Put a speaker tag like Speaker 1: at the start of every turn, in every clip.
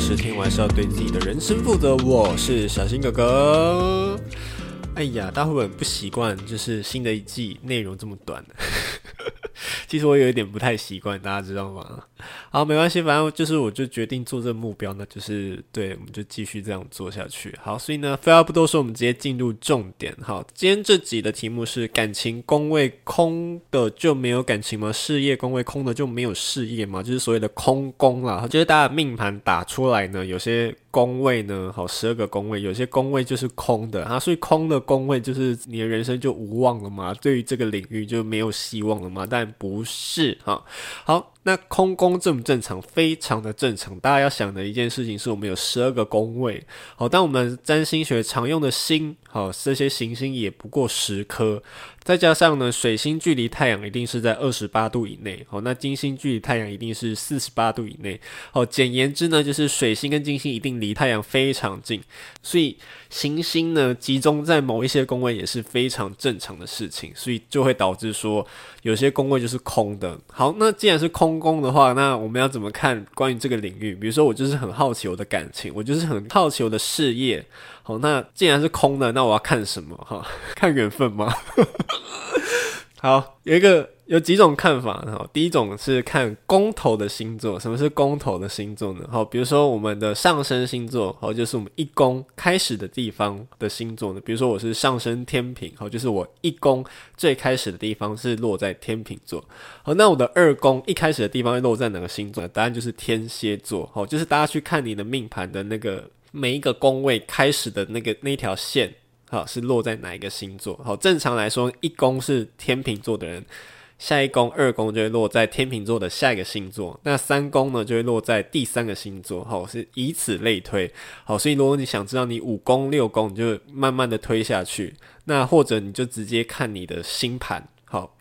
Speaker 1: 责任星座教室，听完是要对自己的人生负责。我是小新哥哥。哎呀，大家会不会很不习惯？就是新的一季内容这么短。其实我有一点不太习惯，大家知道吗？好，没关系，反正就是我就决定做这个目标，那就是对，我们就继续这样做下去。好，所以呢，废话不多说，我们直接进入重点。好，今天这集的题目是：感情宫位空的就没有感情吗？事业宫位空的就没有事业吗？就是所谓的空宫啦。就是大家命盘打出来呢，有些。宫位呢？好，十二个宫位，有些宫位就是空的啊，所以空的宫位就是你的人生就无望了吗？对于这个领域就没有希望了吗？但不不是哈。好，那空宫正不正常？非常的正常。大家要想的一件事情是我们有十二个宫位，好，但我们占星学常用的星，好，这些行星也不过十颗。再加上呢，水星距离太阳一定是在二十八度以内，好，那金星距离太阳一定是四十八度以内，好，简言之呢，就是水星跟金星一定离太阳非常近，所以行星呢集中在某一些宫位也是非常正常的事情，所以就会导致说有些宫位就是空的。好，那既然是空宫的话，那我们要怎么看关于这个领域？比如说我就是很好奇我的感情，我就是很好奇我的事业。好，那既然是空的，那我要看什么？哈，看缘分吗？好，有一个有几种看法。哈，第一种是看宫头的星座。什么是宫头的星座呢？好，比如说我们的上升星座，好，就是我们一宫开始的地方的星座呢。比如说我是上升天秤，好，就是我一宫最开始的地方是落在天秤座。好，那我的二宫一开始的地方落在哪个星座？答案就是天蝎座。好，就是大家去看你的命盘的那个。每一个宫位开始的那个那条线，好，是落在哪一个星座？好，正常来说，一宫是天秤座的人，下一宫二宫就会落在天秤座的下一个星座，那三宫呢就会落在第三个星座，好，是以此类推。好，所以如果你想知道你五宫六宫，你就慢慢的推下去，那或者你就直接看你的星盘。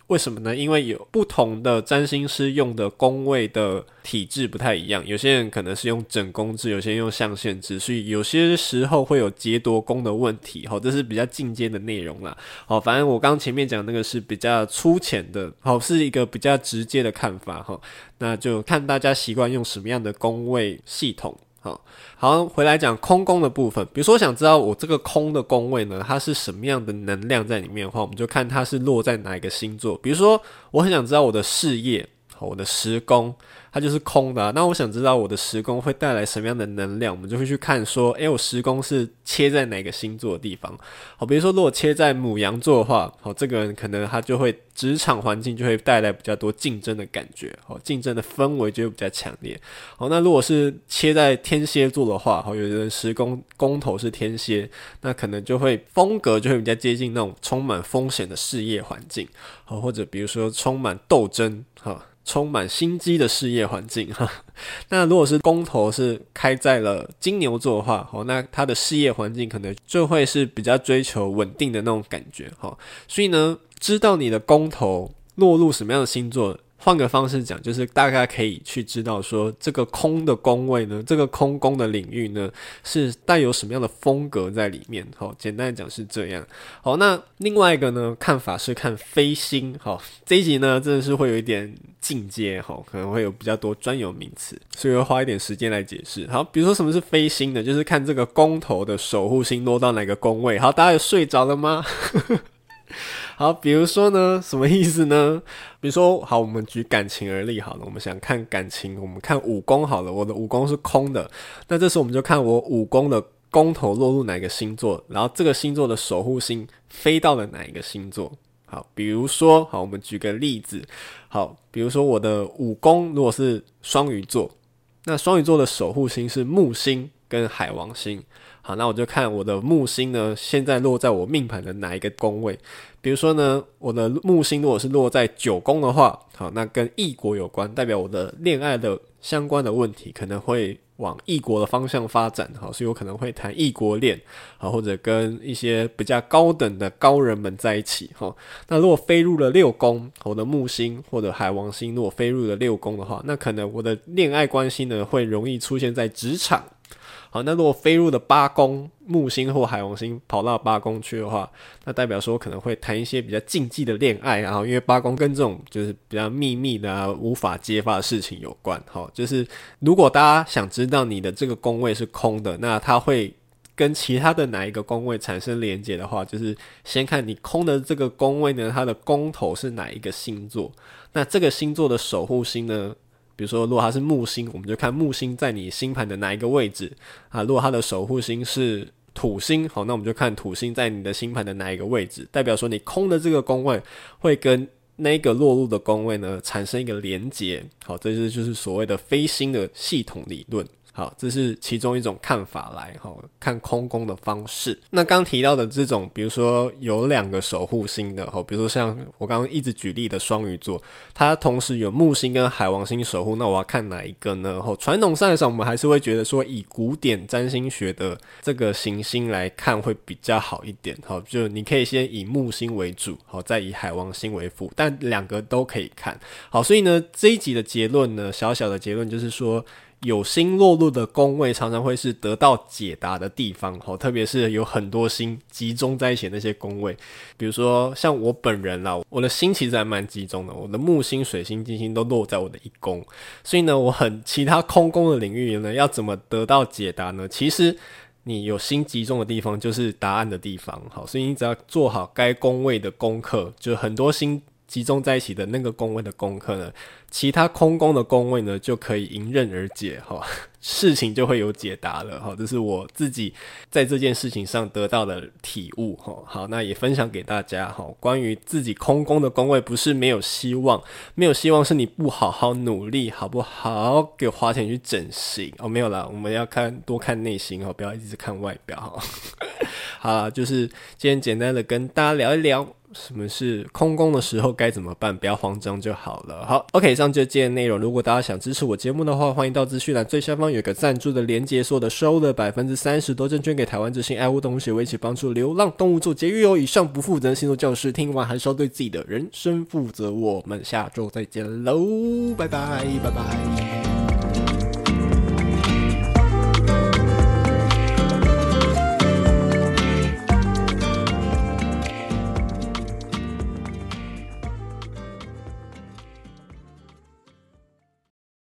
Speaker 1: 为什么呢？因为有不同的占星师用的宫位的体制不太一样，有些人可能是用整宫制，有些人用象限制，所以有些时候会有劫夺宫的问题。好，这是比较进阶的内容啦。好，反正我刚前面讲那个是比较粗浅的，好，是一个比较直接的看法哈。那就看大家习惯用什么样的宫位系统。好，好，回来讲空宫的部分。比如说，我想知道我这个空的宫位呢，它是什么样的能量在里面的话，我们就看它是落在哪一个星座。比如说，我很想知道我的事业，我的十宫。它就是空的，那我想知道我的十宫会带来什么样的能量，我们就会去看说，诶，我十宫是切在哪个星座的地方？好，比如说如果切在母羊座的话，好，这个人可能他就会职场环境就会带来比较多竞争的感觉，好，竞争的氛围就会比较强烈。好，那如果是切在天蝎座的话，好，有的人十宫宫头是天蝎，那可能就会风格就会比较接近那种充满风险的事业环境，好，或者比如说充满斗争，哈。充满心机的事业环境哈，那如果是工头是开在了金牛座的话，哦，那他的事业环境可能就会是比较追求稳定的那种感觉哈。所以呢，知道你的工头落入什么样的星座。换个方式讲，就是大概可以去知道说，这个空的宫位呢，这个空宫的领域呢，是带有什么样的风格在里面。好，简单讲是这样。好，那另外一个呢，看法是看飞星。好，这一集呢，真的是会有一点进阶，好，可能会有比较多专有名词，所以会花一点时间来解释。好，比如说什么是飞星呢？就是看这个宫头的守护星落到哪个宫位。好，大家有睡着了吗？好，比如说呢，什么意思呢？比如说，好，我们举感情而立好了，我们想看感情，我们看武功好了，我的武功是空的，那这时候我们就看我武功的宫头落入哪个星座，然后这个星座的守护星飞到了哪一个星座。好，比如说，好，我们举个例子，好，比如说我的武功如果是双鱼座，那双鱼座的守护星是木星跟海王星。好，那我就看我的木星呢，现在落在我命盘的哪一个宫位？比如说呢，我的木星如果是落在九宫的话，好，那跟异国有关，代表我的恋爱的相关的问题可能会往异国的方向发展，好，所以我可能会谈异国恋，好，或者跟一些比较高等的高人们在一起，哈。那如果飞入了六宫，我的木星或者海王星如果飞入了六宫的话，那可能我的恋爱关系呢会容易出现在职场。好，那如果飞入的八宫，木星或海王星跑到八宫去的话，那代表说可能会谈一些比较禁忌的恋爱，然后因为八宫跟这种就是比较秘密的、无法揭发的事情有关。好，就是如果大家想知道你的这个宫位是空的，那它会跟其他的哪一个宫位产生连接的话，就是先看你空的这个宫位呢，它的宫头是哪一个星座，那这个星座的守护星呢？比如说，如果它是木星，我们就看木星在你星盘的哪一个位置啊？如果它的守护星是土星，好，那我们就看土星在你的星盘的哪一个位置，代表说你空的这个宫位会跟那个落入的宫位呢产生一个连接。好，这就是就是所谓的飞星的系统理论。好，这是其中一种看法来哈，看空宫的方式。那刚提到的这种，比如说有两个守护星的哈，比如说像我刚刚一直举例的双鱼座，它同时有木星跟海王星守护，那我要看哪一个呢？哈，传统上来讲，我们还是会觉得说，以古典占星学的这个行星来看会比较好一点。好，就你可以先以木星为主，好，再以海王星为辅，但两个都可以看。好，所以呢，这一集的结论呢，小小的结论就是说。有星落入的宫位，常常会是得到解答的地方，吼，特别是有很多星集中在一起那些宫位，比如说像我本人啦，我的星其实还蛮集中的，我的木星、水星、金星都落在我的一宫，所以呢，我很其他空宫的领域呢，要怎么得到解答呢？其实你有心集中的地方就是答案的地方，好，所以你只要做好该宫位的功课，就很多心集中在一起的那个宫位的功课呢。其他空宫的宫位呢，就可以迎刃而解哈，事情就会有解答了哈。这是我自己在这件事情上得到的体悟哈。好，那也分享给大家哈。关于自己空宫的宫位，不是没有希望，没有希望是你不好好努力，好不好？给花钱去整形哦，没有啦，我们要看多看内心哦，不要一直看外表哈。好，就是今天简单的跟大家聊一聊。什么是空宫的时候该怎么办？不要慌张就好了。好，OK，以上就这些内容。如果大家想支持我节目的话，欢迎到资讯栏最下方有一个赞助的连结，所有的收的百分之三十都捐给台湾之星爱护动物协会，一起帮助流浪动物做节育哦。以上不负责任星座教室，听完还是要对自己的人生负责。我们下周再见喽，拜拜，拜拜。